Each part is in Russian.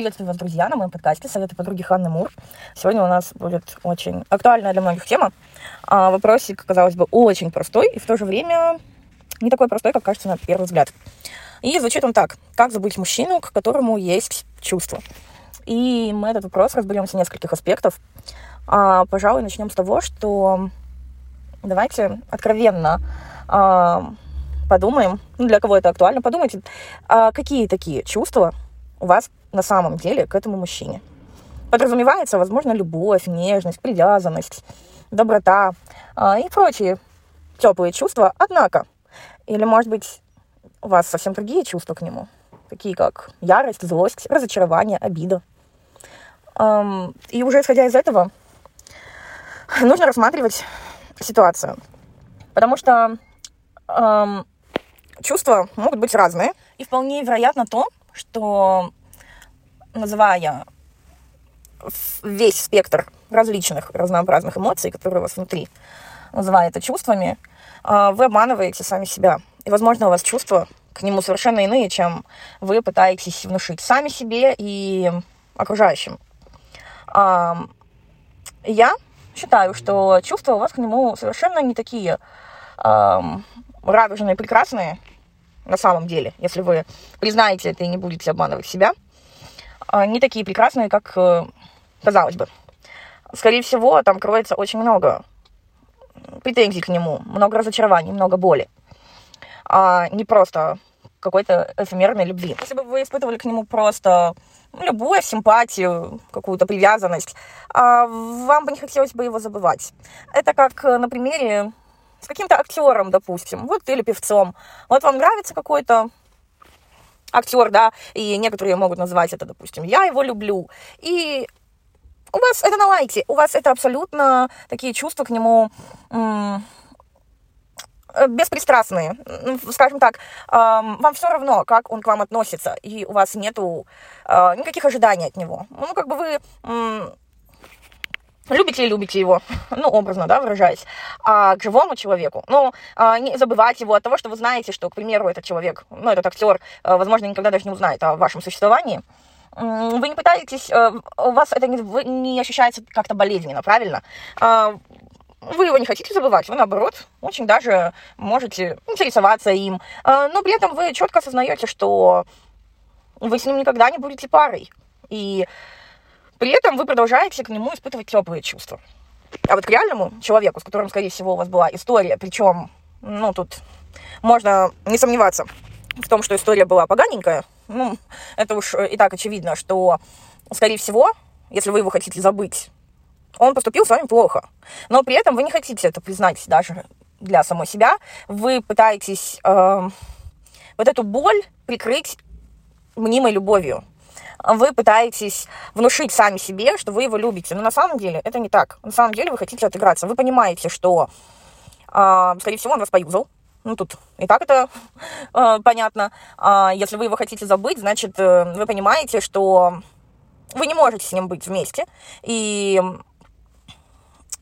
Приветствую вас, друзья, на моем подкасте «Советы подруги Ханны Мур». Сегодня у нас будет очень актуальная для многих тема. А, вопросик, казалось бы, очень простой и в то же время не такой простой, как кажется на первый взгляд. И звучит он так. Как забыть мужчину, к которому есть чувства? И мы этот вопрос разберем с нескольких аспектов. А, пожалуй, начнем с того, что давайте откровенно а, подумаем, ну, для кого это актуально, подумайте, а какие такие чувства у вас на самом деле к этому мужчине. Подразумевается, возможно, любовь, нежность, привязанность, доброта а, и прочие теплые чувства. Однако, или, может быть, у вас совсем другие чувства к нему, такие как ярость, злость, разочарование, обида. Эм, и уже исходя из этого, нужно рассматривать ситуацию. Потому что эм, чувства могут быть разные. И вполне вероятно то, что называя весь спектр различных разнообразных эмоций, которые у вас внутри, называя это чувствами, а, вы обманываете сами себя. И, возможно, у вас чувства к нему совершенно иные, чем вы пытаетесь внушить сами себе и окружающим. Я считаю, что чувства у вас к нему совершенно не такие радужные, прекрасные, на самом деле, если вы признаете это и не будете обманывать себя, а, не такие прекрасные, как э, казалось бы. Скорее всего, там кроется очень много претензий к нему, много разочарований, много боли. А не просто какой-то эфемерной любви. Если бы вы испытывали к нему просто любовь, симпатию, какую-то привязанность, а вам бы не хотелось бы его забывать. Это как на примере с каким-то актером, допустим, вот или певцом. Вот вам нравится какой-то актер, да, и некоторые могут назвать это, допустим, я его люблю. И у вас это на лайте, у вас это абсолютно такие чувства к нему м- беспристрастные, скажем так, вам все равно, как он к вам относится, и у вас нету а, никаких ожиданий от него. Ну, как бы вы любите и любите его, ну, образно, да, выражаясь, а к живому человеку, ну, а, не забывать его от того, что вы знаете, что, к примеру, этот человек, ну, этот актер, а, возможно, никогда даже не узнает о вашем существовании, вы не пытаетесь, а, у вас это не, не ощущается как-то болезненно, правильно? Вы его не хотите забывать, вы, наоборот, очень даже можете интересоваться им, но при этом вы четко осознаете, что вы с ним никогда не будете парой, и при этом вы продолжаете к нему испытывать теплые чувства. А вот к реальному человеку, с которым, скорее всего, у вас была история, причем, ну, тут можно не сомневаться в том, что история была поганенькая, ну, это уж и так очевидно, что, скорее всего, если вы его хотите забыть, он поступил с вами плохо. Но при этом вы не хотите это признать даже для самой себя. Вы пытаетесь э, вот эту боль прикрыть мнимой любовью вы пытаетесь внушить сами себе, что вы его любите. Но на самом деле это не так. На самом деле вы хотите отыграться. Вы понимаете, что, э, скорее всего, он вас поюзал. Ну, тут и так это э, понятно. А если вы его хотите забыть, значит, э, вы понимаете, что вы не можете с ним быть вместе. И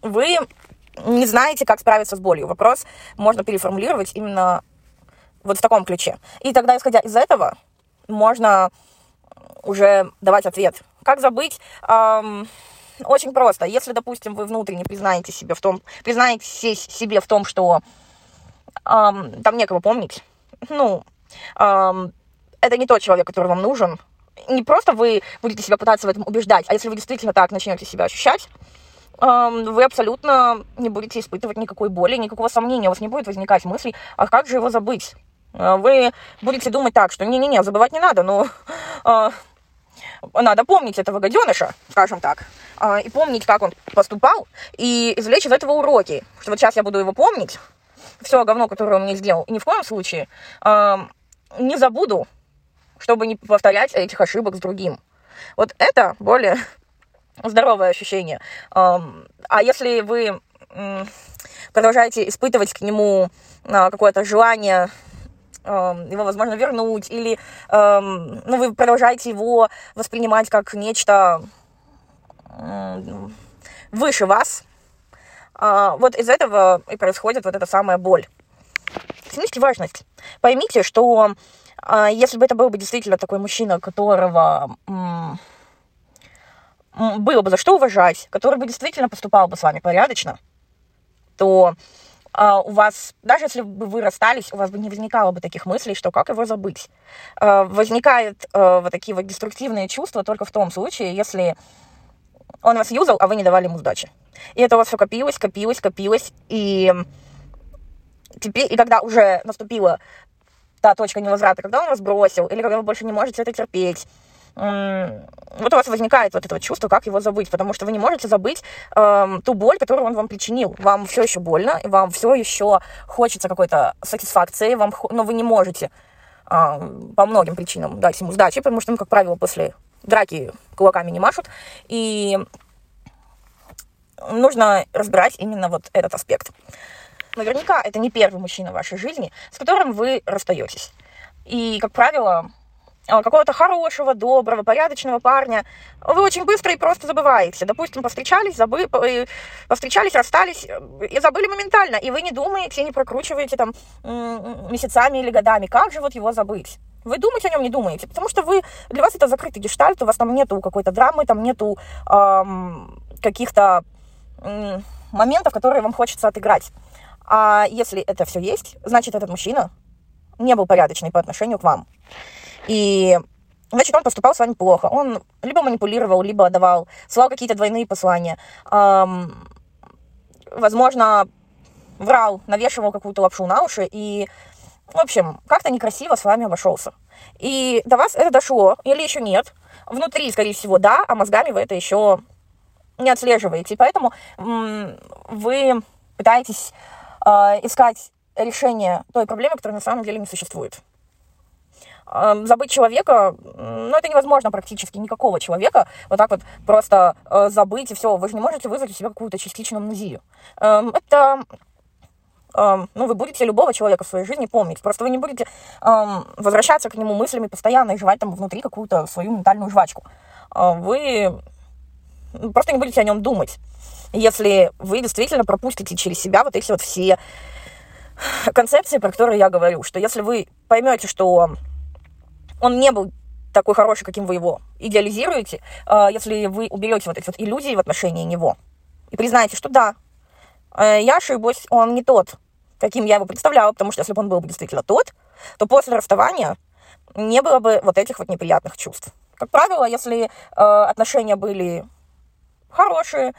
вы не знаете, как справиться с болью. Вопрос можно переформулировать именно вот в таком ключе. И тогда, исходя из этого, можно уже давать ответ. Как забыть? Эм, очень просто. Если, допустим, вы внутренне признаете себе в том, признаете себе в том, что эм, там некого помнить, ну, эм, это не тот человек, который вам нужен. Не просто вы будете себя пытаться в этом убеждать, а если вы действительно так начнете себя ощущать, вы абсолютно не будете испытывать никакой боли, никакого сомнения, у вас не будет возникать мыслей, а как же его забыть? Э, вы будете думать так, что не-не-не, забывать не надо, но э, надо помнить этого гаденыша, скажем так, э, и помнить, как он поступал, и извлечь из этого уроки, что вот сейчас я буду его помнить, все говно, которое он мне сделал, и ни в коем случае э, не забуду, чтобы не повторять этих ошибок с другим. Вот это более здоровое ощущение. Э, а если вы продолжаете испытывать к нему какое-то желание его, возможно, вернуть, или эм, ну, вы продолжаете его воспринимать как нечто выше вас, а, вот из этого и происходит вот эта самая боль. оцените важность. Поймите, что э, если бы это был бы действительно такой мужчина, которого м- было бы за что уважать, который бы действительно поступал бы с вами порядочно, то у вас, даже если бы вы расстались, у вас бы не возникало бы таких мыслей, что как его забыть. Uh, возникают uh, вот такие вот деструктивные чувства только в том случае, если он вас юзал, а вы не давали ему сдачи. И это у вас все копилось, копилось, копилось, и теперь, и когда уже наступила та точка невозврата, когда он вас бросил, или когда вы больше не можете это терпеть, вот у вас возникает вот это вот чувство, как его забыть, потому что вы не можете забыть э, ту боль, которую он вам причинил. Вам все еще больно, вам все еще хочется какой-то сатисфакции, вам, но вы не можете э, по многим причинам дать ему сдачи, потому что, ну, как правило, после драки кулаками не машут, и нужно разбирать именно вот этот аспект. Наверняка это не первый мужчина в вашей жизни, с которым вы расстаетесь. И, как правило, какого-то хорошего, доброго, порядочного парня, вы очень быстро и просто забываете. Допустим, повстречались, забы... Повстречались, расстались э, и забыли моментально. И вы не думаете, не прокручиваете там месяцами или годами, как же вот его забыть. Вы думать о нем не думаете, потому что вы, для вас это закрытый гештальт, у вас там нету какой-то драмы, там нету эм, каких-то эм, моментов, которые вам хочется отыграть. А если это все есть, значит, этот мужчина не был порядочный по отношению к вам. И значит, он поступал с вами плохо. Он либо манипулировал, либо давал, слал какие-то двойные послания. Эм, возможно, врал, навешивал какую-то лапшу на уши и, в общем, как-то некрасиво с вами обошелся. И до вас это дошло, или еще нет. Внутри, скорее всего, да, а мозгами вы это еще не отслеживаете. Поэтому вы пытаетесь э, искать решение той проблемы, которая на самом деле не существует забыть человека, ну, это невозможно практически, никакого человека вот так вот просто э, забыть и все. Вы же не можете вызвать у себя какую-то частичную амнезию. Эм, это эм, ну, вы будете любого человека в своей жизни помнить. Просто вы не будете эм, возвращаться к нему мыслями постоянно и жевать там внутри какую-то свою ментальную жвачку. Э, вы просто не будете о нем думать. Если вы действительно пропустите через себя вот эти вот все концепции, про которые я говорю, что если вы поймете, что он не был такой хороший, каким вы его идеализируете, а, если вы уберете вот эти вот иллюзии в отношении него и признаете, что да, э, я ошиблась, он не тот, каким я его представляла, потому что если бы он был бы действительно тот, то после расставания не было бы вот этих вот неприятных чувств. Как правило, если э, отношения были хорошие,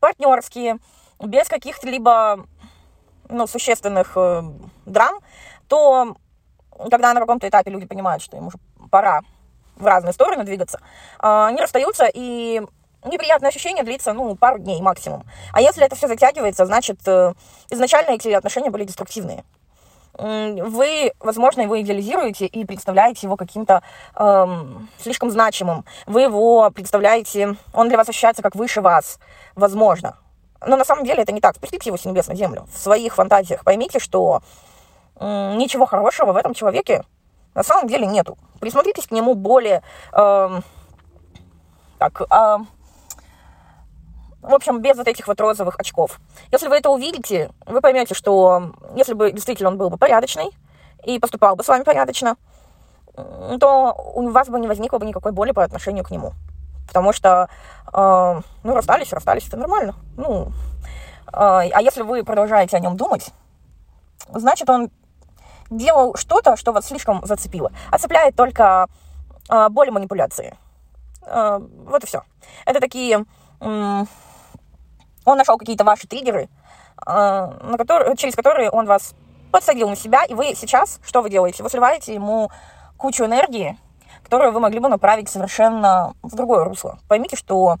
партнерские, без каких-либо ну, существенных э, драм, то когда на каком-то этапе люди понимают, что им уже пора в разные стороны двигаться, а, они расстаются, и неприятное ощущение длится, ну, пару дней максимум. А если это все затягивается, значит, э, изначально эти отношения были деструктивные. Вы, возможно, его идеализируете и представляете его каким-то эм, слишком значимым. Вы его представляете, он для вас ощущается как выше вас, возможно. Но на самом деле это не так. Спустите его с небес на землю. В своих фантазиях поймите, что ничего хорошего в этом человеке на самом деле нету. Присмотритесь к нему более... Э, так, э, в общем, без вот этих вот розовых очков. Если вы это увидите, вы поймете, что если бы действительно он был бы порядочный и поступал бы с вами порядочно, то у вас бы не возникло бы никакой боли по отношению к нему. Потому что, э, ну, расстались, расстались, это нормально. Ну, э, а если вы продолжаете о нем думать, значит, он делал что-то, что вас слишком зацепило. А цепляет только э, боль манипуляции. Э, вот и все. Это такие... Э, он нашел какие-то ваши триггеры, э, на которые, через которые он вас подсадил на себя, и вы сейчас, что вы делаете? Вы сливаете ему кучу энергии, которую вы могли бы направить совершенно в другое русло. Поймите, что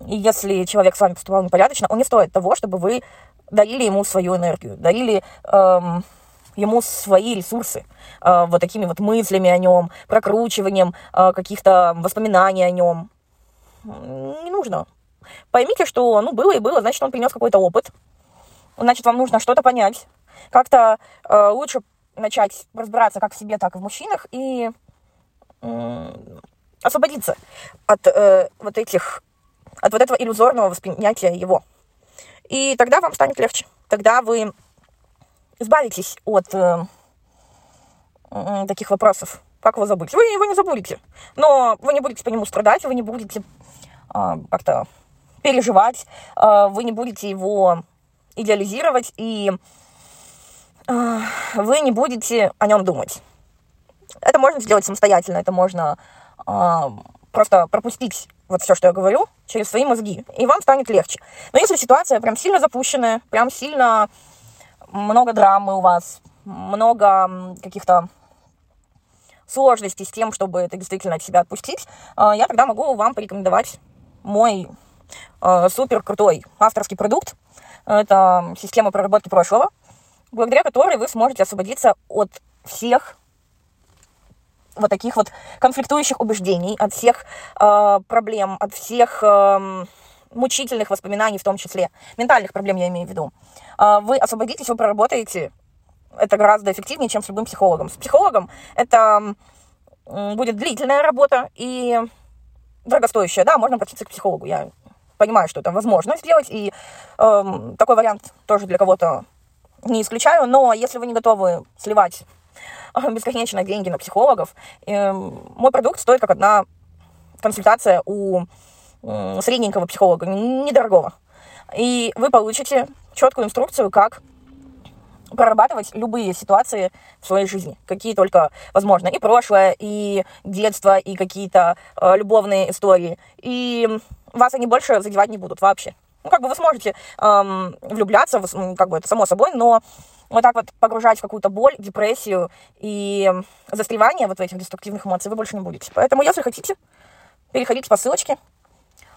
если человек с вами поступал непорядочно, он не стоит того, чтобы вы дарили ему свою энергию, дарили эм, ему свои ресурсы, э, вот такими вот мыслями о нем, прокручиванием э, каких-то воспоминаний о нем. Не нужно. Поймите, что, ну, было и было, значит, он принес какой-то опыт. Значит, вам нужно что-то понять. Как-то э, лучше начать разбираться как в себе, так и в мужчинах и освободиться от э, вот этих, от вот этого иллюзорного восприятия его. И тогда вам станет легче. Тогда вы избавитесь от э, таких вопросов. Как его забыть? Вы его не забудете. Но вы не будете по нему страдать, вы не будете э, как-то переживать, э, вы не будете его идеализировать, и э, вы не будете о нем думать. Это можно сделать самостоятельно, это можно э, просто пропустить вот все, что я говорю, через свои мозги, и вам станет легче. Но если ситуация прям сильно запущенная, прям сильно много драмы у вас, много каких-то сложностей с тем, чтобы это действительно от себя отпустить, э, я тогда могу вам порекомендовать мой э, супер крутой авторский продукт. Это система проработки прошлого, благодаря которой вы сможете освободиться от всех вот таких вот конфликтующих убеждений, от всех э, проблем, от всех э, мучительных воспоминаний в том числе, ментальных проблем я имею в виду. Э, вы освободитесь, вы проработаете, это гораздо эффективнее, чем с любым психологом. С психологом это э, будет длительная работа и дорогостоящая, да, можно обратиться к психологу, я понимаю, что это возможно сделать, и э, такой вариант тоже для кого-то не исключаю, но если вы не готовы сливать бесконечно деньги на психологов. И мой продукт стоит как одна консультация у средненького психолога, недорогого. И вы получите четкую инструкцию, как прорабатывать любые ситуации в своей жизни, какие только возможно. И прошлое, и детство, и какие-то э, любовные истории. И вас они больше задевать не будут вообще. Ну, как бы вы сможете эм, влюбляться, как бы это само собой, но вот так вот погружать в какую-то боль, депрессию и застревание вот в этих деструктивных эмоций вы больше не будете. Поэтому, если хотите, переходите по ссылочке э,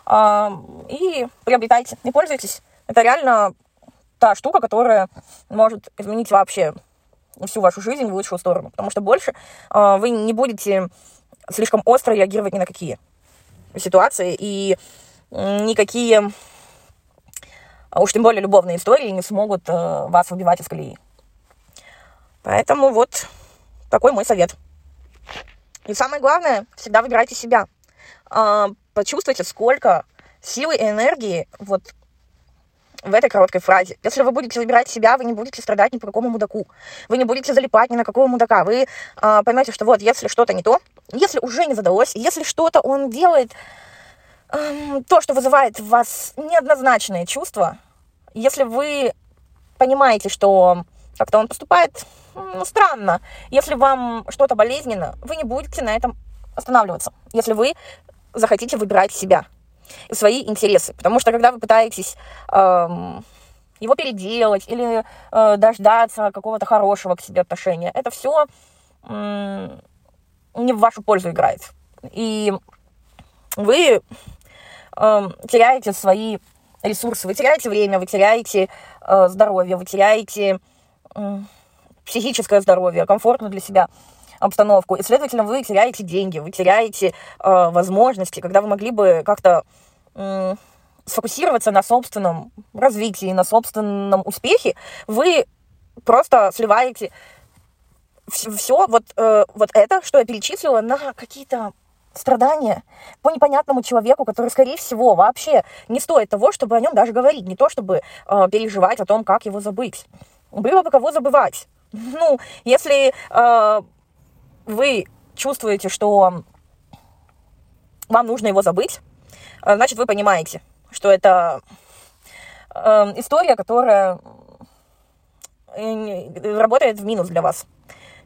и приобретайте, не пользуйтесь. Это реально та штука, которая может изменить вообще всю вашу жизнь в лучшую сторону. Потому что больше э, вы не будете слишком остро реагировать ни на какие ситуации и никакие а уж тем более любовные истории не смогут э, вас выбивать из колеи. Поэтому вот такой мой совет. И самое главное, всегда выбирайте себя. Э, почувствуйте, сколько силы и энергии вот в этой короткой фразе. Если вы будете выбирать себя, вы не будете страдать ни по какому мудаку. Вы не будете залипать ни на какого мудака. Вы э, поймете, что вот, если что-то не то, если уже не задалось, если что-то он делает то, что вызывает в вас неоднозначные чувства, если вы понимаете, что как-то он поступает ну, странно, если вам что-то болезненно, вы не будете на этом останавливаться, если вы захотите выбирать себя свои интересы. Потому что когда вы пытаетесь эм, его переделать или э, дождаться какого-то хорошего к себе отношения, это все э, не в вашу пользу играет. И вы э, теряете свои ресурсы, вы теряете время, вы теряете э, здоровье, вы теряете э, психическое здоровье, комфортную для себя обстановку. И, следовательно, вы теряете деньги, вы теряете э, возможности, когда вы могли бы как-то э, сфокусироваться на собственном развитии, на собственном успехе, вы просто сливаете все вот, э, вот это, что я перечислила, на какие-то страдания по непонятному человеку, который, скорее всего, вообще не стоит того, чтобы о нем даже говорить, не то, чтобы э, переживать о том, как его забыть. Было бы кого забывать. Ну, если э, вы чувствуете, что вам нужно его забыть, э, значит, вы понимаете, что это э, история, которая э, работает в минус для вас.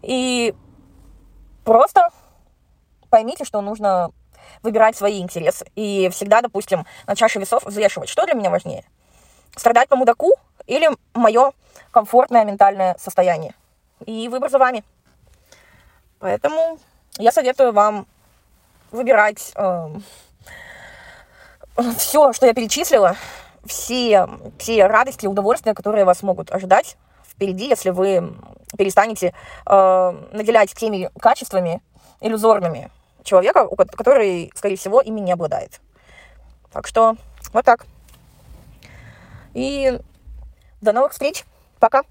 И просто поймите, что нужно выбирать свои интересы. И всегда, допустим, на чаше весов взвешивать, что для меня важнее. Страдать по мудаку или мое комфортное ментальное состояние. И выбор за вами. Поэтому я советую вам выбирать э, все, что я перечислила, все, все радости и удовольствия, которые вас могут ожидать впереди, если вы перестанете э, наделять теми качествами иллюзорными, человека, который, скорее всего, ими не обладает. Так что вот так. И до новых встреч. Пока.